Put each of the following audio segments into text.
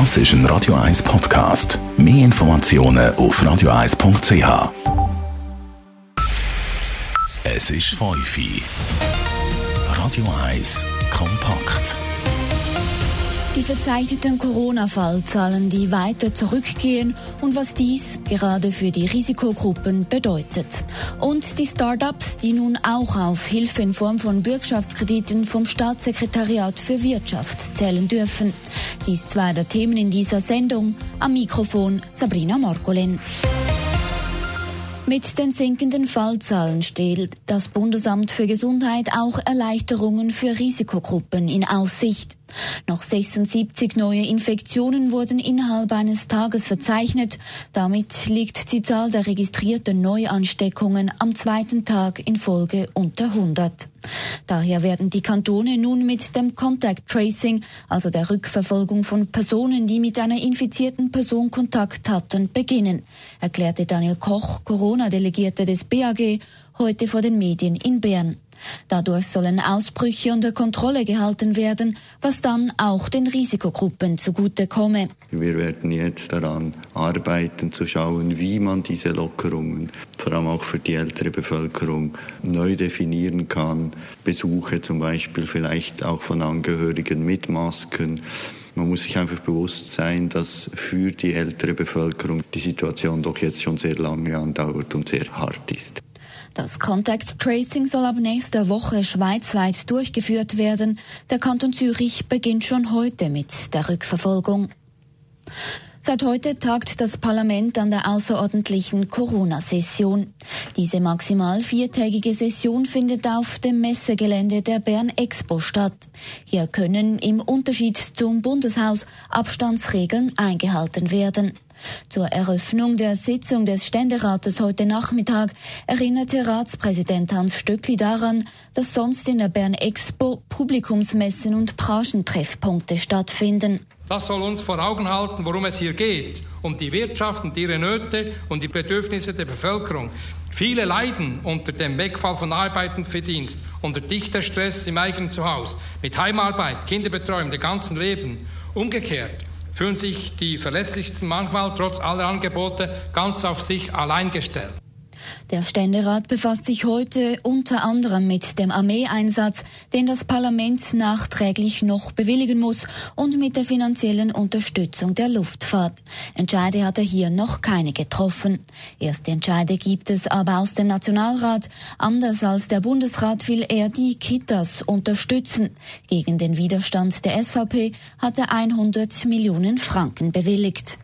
Das ist ein Radio 1 Podcast. Mehr Informationen auf radio1.ch. Es ist 5 Uhr. Radio 1 kompakt. Die verzeichneten Corona-Fallzahlen, die weiter zurückgehen und was dies gerade für die Risikogruppen bedeutet. Und die Start-ups, die nun auch auf Hilfe in Form von Bürgschaftskrediten vom Staatssekretariat für Wirtschaft zählen dürfen. Dies zwei der Themen in dieser Sendung. Am Mikrofon Sabrina Morgolin. Mit den sinkenden Fallzahlen stellt das Bundesamt für Gesundheit auch Erleichterungen für Risikogruppen in Aussicht. Noch 76 neue Infektionen wurden innerhalb eines Tages verzeichnet. Damit liegt die Zahl der registrierten Neuansteckungen am zweiten Tag in Folge unter 100. Daher werden die Kantone nun mit dem Contact Tracing, also der Rückverfolgung von Personen, die mit einer infizierten Person Kontakt hatten, beginnen, erklärte Daniel Koch, Corona-Delegierte des BAG, heute vor den Medien in Bern. Dadurch sollen Ausbrüche unter Kontrolle gehalten werden, was dann auch den Risikogruppen zugutekomme. Wir werden jetzt daran arbeiten, zu schauen, wie man diese Lockerungen, vor allem auch für die ältere Bevölkerung, neu definieren kann. Besuche zum Beispiel vielleicht auch von Angehörigen mit Masken. Man muss sich einfach bewusst sein, dass für die ältere Bevölkerung die Situation doch jetzt schon sehr lange andauert und sehr hart ist. Das Contact Tracing soll ab nächster Woche schweizweit durchgeführt werden. Der Kanton Zürich beginnt schon heute mit der Rückverfolgung. Seit heute tagt das Parlament an der außerordentlichen Corona-Session. Diese maximal viertägige Session findet auf dem Messegelände der Bern Expo statt. Hier können im Unterschied zum Bundeshaus Abstandsregeln eingehalten werden. Zur Eröffnung der Sitzung des Ständerates heute Nachmittag erinnerte Ratspräsident Hans Stöckli daran, dass sonst in der Bern Expo Publikumsmessen und Branchentreffpunkte stattfinden. Das soll uns vor Augen halten, worum es hier geht. Um die Wirtschaft und ihre Nöte und die Bedürfnisse der Bevölkerung. Viele leiden unter dem Wegfall von Arbeit und Verdienst, unter dichter Stress im eigenen Zuhause, mit Heimarbeit, Kinderbetreuung, dem ganzen Leben. Umgekehrt fühlen sich die Verletzlichsten manchmal trotz aller Angebote ganz auf sich allein gestellt. Der Ständerat befasst sich heute unter anderem mit dem Armeeeinsatz, den das Parlament nachträglich noch bewilligen muss, und mit der finanziellen Unterstützung der Luftfahrt. Entscheide hat er hier noch keine getroffen. Erste Entscheide gibt es aber aus dem Nationalrat. Anders als der Bundesrat will er die Kitas unterstützen. Gegen den Widerstand der SVP hat er 100 Millionen Franken bewilligt.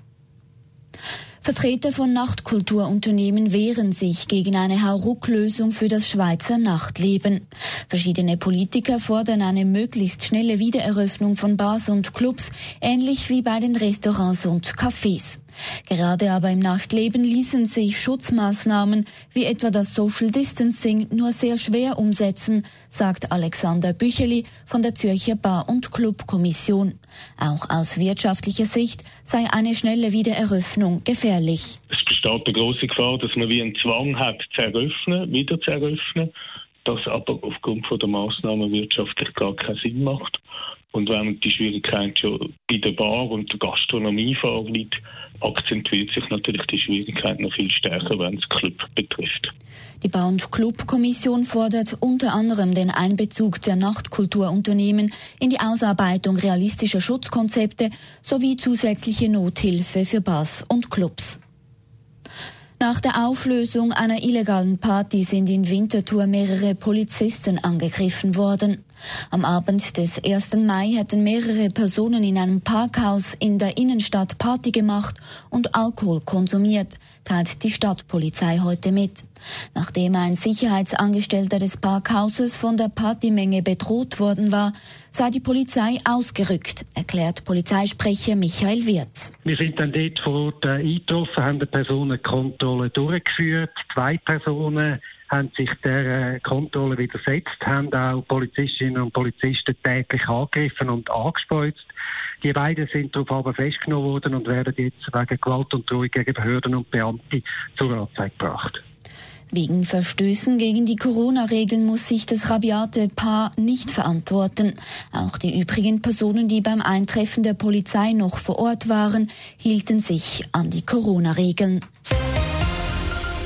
Vertreter von Nachtkulturunternehmen wehren sich gegen eine Hauruck-Lösung für das Schweizer Nachtleben. Verschiedene Politiker fordern eine möglichst schnelle Wiedereröffnung von Bars und Clubs, ähnlich wie bei den Restaurants und Cafés. Gerade aber im Nachtleben ließen sich Schutzmaßnahmen wie etwa das Social Distancing nur sehr schwer umsetzen, sagt Alexander Bücheli von der Zürcher Bar- und Clubkommission. Auch aus wirtschaftlicher Sicht sei eine schnelle Wiedereröffnung gefährlich. Es besteht eine große Gefahr, dass man wie einen Zwang hat, zu eröffnen, wieder zu eröffnen, das aber aufgrund von der Maßnahmen wirtschaftlich gar keinen Sinn macht. Und wenn die Schwierigkeit schon bei der Bar und der Gastronomie vorliegt, akzentuiert sich natürlich die Schwierigkeit noch viel stärker, wenn es Club betrifft. Die Bar- und Club-Kommission fordert unter anderem den Einbezug der Nachtkulturunternehmen in die Ausarbeitung realistischer Schutzkonzepte sowie zusätzliche Nothilfe für Bars und Clubs. Nach der Auflösung einer illegalen Party sind in Winterthur mehrere Polizisten angegriffen worden. Am Abend des 1. Mai hätten mehrere Personen in einem Parkhaus in der Innenstadt Party gemacht und Alkohol konsumiert, teilt die Stadtpolizei heute mit. Nachdem ein Sicherheitsangestellter des Parkhauses von der Partymenge bedroht worden war, sei die Polizei ausgerückt, erklärt Polizeisprecher Michael Wirz. Wir sind dann dort vor Ort äh, eingetroffen, haben eine Personenkontrolle durchgeführt. Zwei Personen haben sich der äh, Kontrolle widersetzt, haben auch Polizistinnen und Polizisten täglich angegriffen und angespeuzt. Die beiden sind darauf aber festgenommen worden und werden jetzt wegen Gewalt und Drohung gegen Behörden und Beamte zur Anzeige gebracht. Wegen Verstößen gegen die Corona-Regeln muss sich das rabiate Paar nicht verantworten. Auch die übrigen Personen, die beim Eintreffen der Polizei noch vor Ort waren, hielten sich an die Corona-Regeln.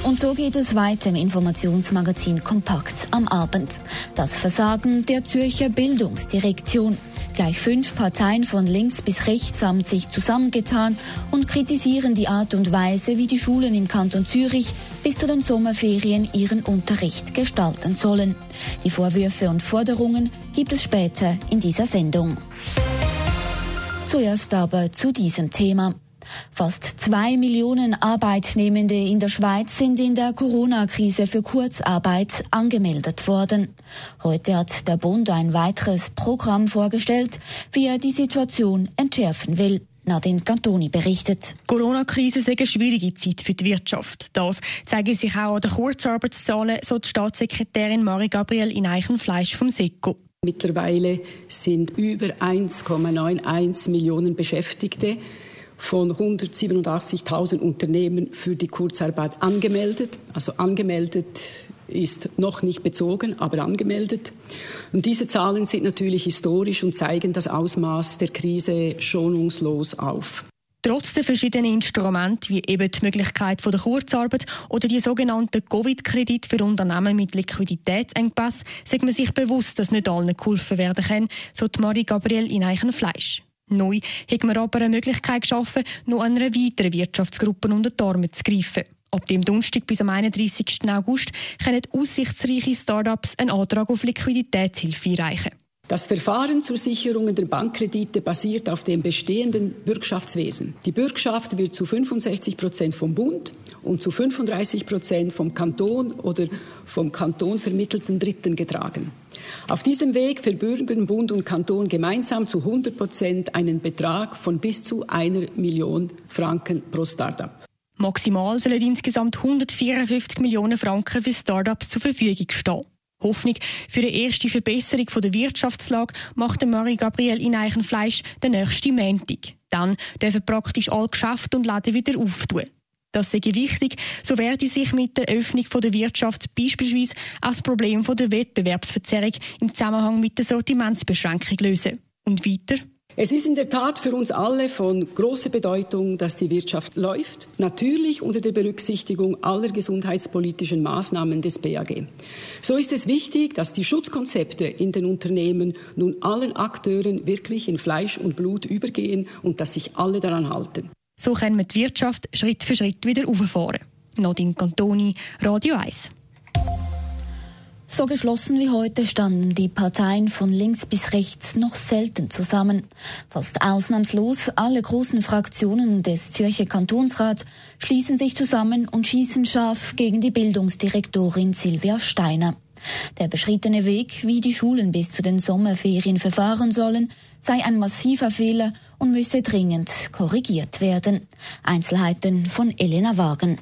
Und so geht es weiter im Informationsmagazin Kompakt am Abend. Das Versagen der Zürcher Bildungsdirektion. Gleich fünf Parteien von links bis rechts haben sich zusammengetan und kritisieren die Art und Weise, wie die Schulen im Kanton Zürich bis zu den Sommerferien ihren Unterricht gestalten sollen. Die Vorwürfe und Forderungen gibt es später in dieser Sendung. Zuerst aber zu diesem Thema. Fast zwei Millionen Arbeitnehmende in der Schweiz sind in der Corona-Krise für Kurzarbeit angemeldet worden. Heute hat der Bund ein weiteres Programm vorgestellt, wie er die Situation entschärfen will. Nadine Cantoni berichtet. Corona-Krise ist eine schwierige Zeit für die Wirtschaft. Das zeige sich auch an den Kurzarbeitszahlen, so die Staatssekretärin Marie-Gabriel in Eichenfleisch vom SECO. Mittlerweile sind über 1,91 Millionen Beschäftigte von 187.000 Unternehmen für die Kurzarbeit angemeldet. Also angemeldet ist noch nicht bezogen, aber angemeldet. Und diese Zahlen sind natürlich historisch und zeigen das Ausmaß der Krise schonungslos auf. Trotz der verschiedenen Instrumente, wie eben die Möglichkeit der Kurzarbeit oder die sogenannten Covid-Kredite für Unternehmen mit Liquiditätsengpass, sagt man sich bewusst, dass nicht allen geholfen werden kann, so die Marie Gabriel in Eichenfleisch. Neu hat man aber eine Möglichkeit geschaffen, noch einer weiteren Wirtschaftsgruppe unter die Arme zu greifen. Ab dem Donnerstag bis am 31. August können aussichtsreiche Start-ups einen Antrag auf Liquiditätshilfe einreichen. Das Verfahren zur Sicherung der Bankkredite basiert auf dem bestehenden Bürgschaftswesen. Die Bürgschaft wird zu 65 Prozent vom Bund und zu 35 Prozent vom Kanton oder vom Kanton vermittelten Dritten getragen. Auf diesem Weg verbürgen Bund und Kanton gemeinsam zu 100 Prozent einen Betrag von bis zu einer Million Franken pro Start-up. Maximal sollen insgesamt 154 Millionen Franken für Start-ups zur Verfügung stehen. Hoffnung für eine erste Verbesserung der Wirtschaftslage macht Marie-Gabriel in Eichenfleisch den nächsten Montag. Dann dürfen praktisch alle Geschäfte und Läden wieder auftun. Das sei wichtig, so werde sich mit der Öffnung der Wirtschaft beispielsweise auch das Problem der Wettbewerbsverzerrung im Zusammenhang mit der Sortimentsbeschränkung lösen. Und weiter? Es ist in der Tat für uns alle von großer Bedeutung, dass die Wirtschaft läuft, natürlich unter der Berücksichtigung aller gesundheitspolitischen Maßnahmen des BAG. So ist es wichtig, dass die Schutzkonzepte in den Unternehmen nun allen Akteuren wirklich in Fleisch und Blut übergehen und dass sich alle daran halten. So können wir die Wirtschaft Schritt für Schritt wieder auffahren. Nadine Cantoni, Radio 1. So geschlossen wie heute standen die Parteien von links bis rechts noch selten zusammen. Fast ausnahmslos alle großen Fraktionen des Zürcher Kantonsrats schließen sich zusammen und schießen scharf gegen die Bildungsdirektorin Silvia Steiner. Der beschrittene Weg, wie die Schulen bis zu den Sommerferien verfahren sollen, sei ein massiver Fehler und müsse dringend korrigiert werden. Einzelheiten von Elena Wagen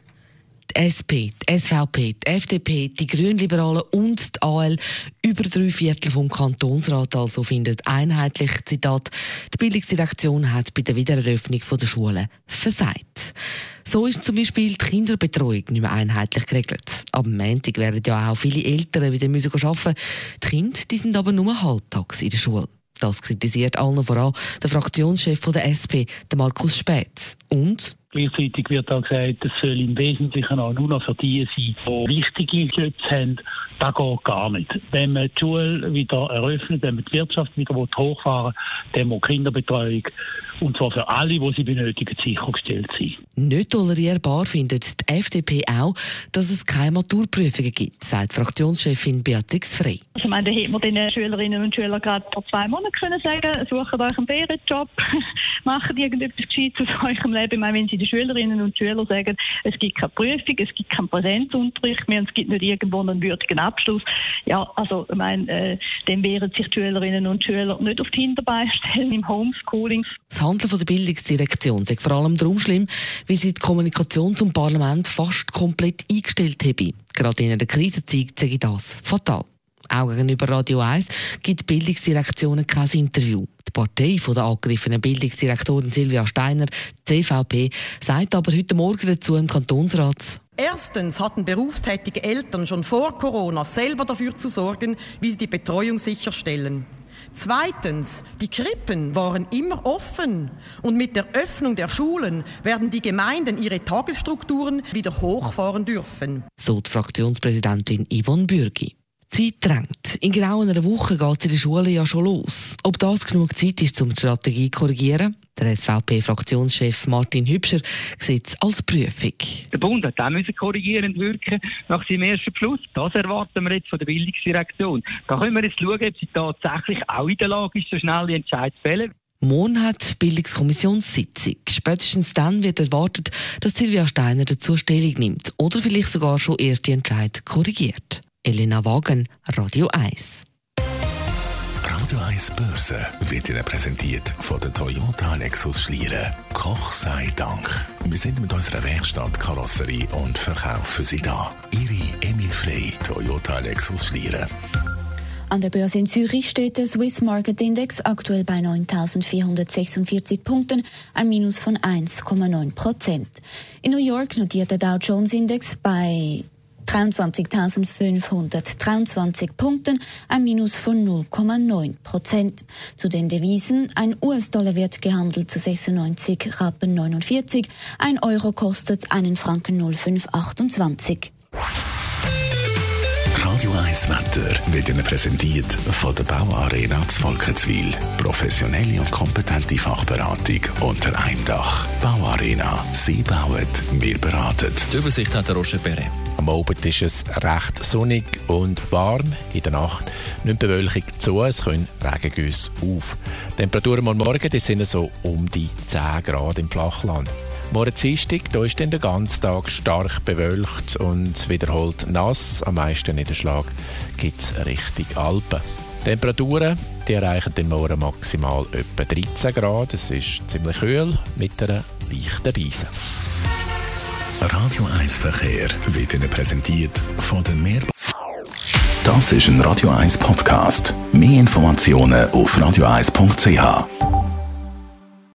die SP, die SVP, die FDP, die Grünliberalen und die AL über drei Viertel vom Kantonsrat also findet einheitlich, Zitat, die Bildungsdirektion hat bei der Wiedereröffnung der Schulen versagt. So ist zum Beispiel die Kinderbetreuung nicht mehr einheitlich geregelt. Am Montag werden ja auch viele Eltern wieder müssen arbeiten. Die Kinder die sind aber nur halbtags in der Schule. Das kritisiert allen voran der Fraktionschef der SP, Markus Späth. Und Gleichzeitig wird auch gesagt, es soll im Wesentlichen auch nur noch für die sein, die wichtige Jobs haben. Das geht gar nicht. Wenn man die Schule wieder eröffnet, wenn man die Wirtschaft wieder hochfahren will, dann muss Kinderbetreuung und zwar für alle, die sie benötigen, sichergestellt sein. Nicht tolerierbar findet die FDP auch, dass es keine Maturprüfungen gibt, sagt Fraktionschefin Beatrix Frey. Also, ich meine, da hätte man den Schülerinnen und Schülern gerade vor zwei Monaten können sagen, sucht euch einen Ferienjob, macht irgendetwas Gescheites aus eurem Leben. Ich meine, wenn sie den Schülerinnen und Schülern sagen, es gibt keine Prüfung, es gibt keinen Präsenzunterricht mehr und es gibt nicht irgendwo einen würdigen Abschluss, ja, also, ich meine, äh, dann wären sich die Schülerinnen und Schüler nicht auf die Hinterbeine stellen im Homeschooling. Das Handeln der Bildungsdirektion ist vor allem darum schlimm, weil sie die Kommunikation zum Parlament fast komplett eingestellt habe. Gerade in einer Krisenzeit sage ich das fatal. Auch gegenüber Radio 1 gibt die Bildungsdirektion kein Interview. Die Partei von der angegriffenen Bildungsdirektorin Silvia Steiner, CVP, sagt aber heute Morgen dazu im Kantonsrat, Erstens hatten berufstätige Eltern schon vor Corona selber dafür zu sorgen, wie sie die Betreuung sicherstellen. Zweitens, die Krippen waren immer offen und mit der Öffnung der Schulen werden die Gemeinden ihre Tagesstrukturen wieder hochfahren dürfen. So die Fraktionspräsidentin Yvonne Bürgi. Zeit drängt. In genau einer Woche geht es in der Schule ja schon los. Ob das genug Zeit ist, um die Strategie zu korrigieren? Der SVP-Fraktionschef Martin Hübscher sieht es als Prüfung. Der Bund hat auch korrigierend wirken nach seinem ersten Beschluss. Das erwarten wir jetzt von der Bildungsdirektion. Da können wir jetzt schauen, ob sie tatsächlich auch in der Lage ist, so schnelle Entscheidungen zu fällen. Morgen hat die Bildungskommissionssitzung. Spätestens dann wird erwartet, dass Silvia Steiner dazu Stellung nimmt oder vielleicht sogar schon erste Entscheid korrigiert. Elena Wagen, Radio 1. Radio 1 Börse wird Ihnen präsentiert von der Toyota Lexus Schlieren. Koch sei Dank. Wir sind mit unserer Werkstatt Karosserie und Verkauf für Sie da. Ihre Emil Frey, Toyota Lexus Schlieren. An der Börse in Zürich steht der Swiss Market Index aktuell bei 9.446 Punkten, ein Minus von 1,9 Prozent. In New York notiert der Dow Jones Index bei 23.523 Punkten, ein Minus von 0,9 Prozent. Zu den Devisen, ein US-Dollar wird gehandelt zu 96 Rappen 49, ein Euro kostet einen Franken 0528. Radio 1 Wetter wird Ihnen präsentiert von der Bauarena Volkenswil. Professionelle und kompetente Fachberatung unter einem Dach. Bauarena. Sie bauen, wir beraten. Die Übersicht hat der Roger Perret. Am Abend ist es recht sonnig und warm. In der Nacht nimmt die Bewölkung zu, es können Regengüsse auf. Die Temperaturen am Morgen die sind so um die 10 Grad im Flachland. Morgen Dienstag, da ist dann der ganze Tag stark bewölkt und wiederholt nass. Am meisten Niederschlag gibt es Richtung Alpen. Die Temperaturen die erreichen den Morgen maximal etwa 13 Grad. Es ist ziemlich kühl mit einer leichten Beise. Radio 1 Verkehr wird Ihnen präsentiert von den Meer. Das ist ein Radio 1 Podcast. Mehr Informationen auf radio1.ch.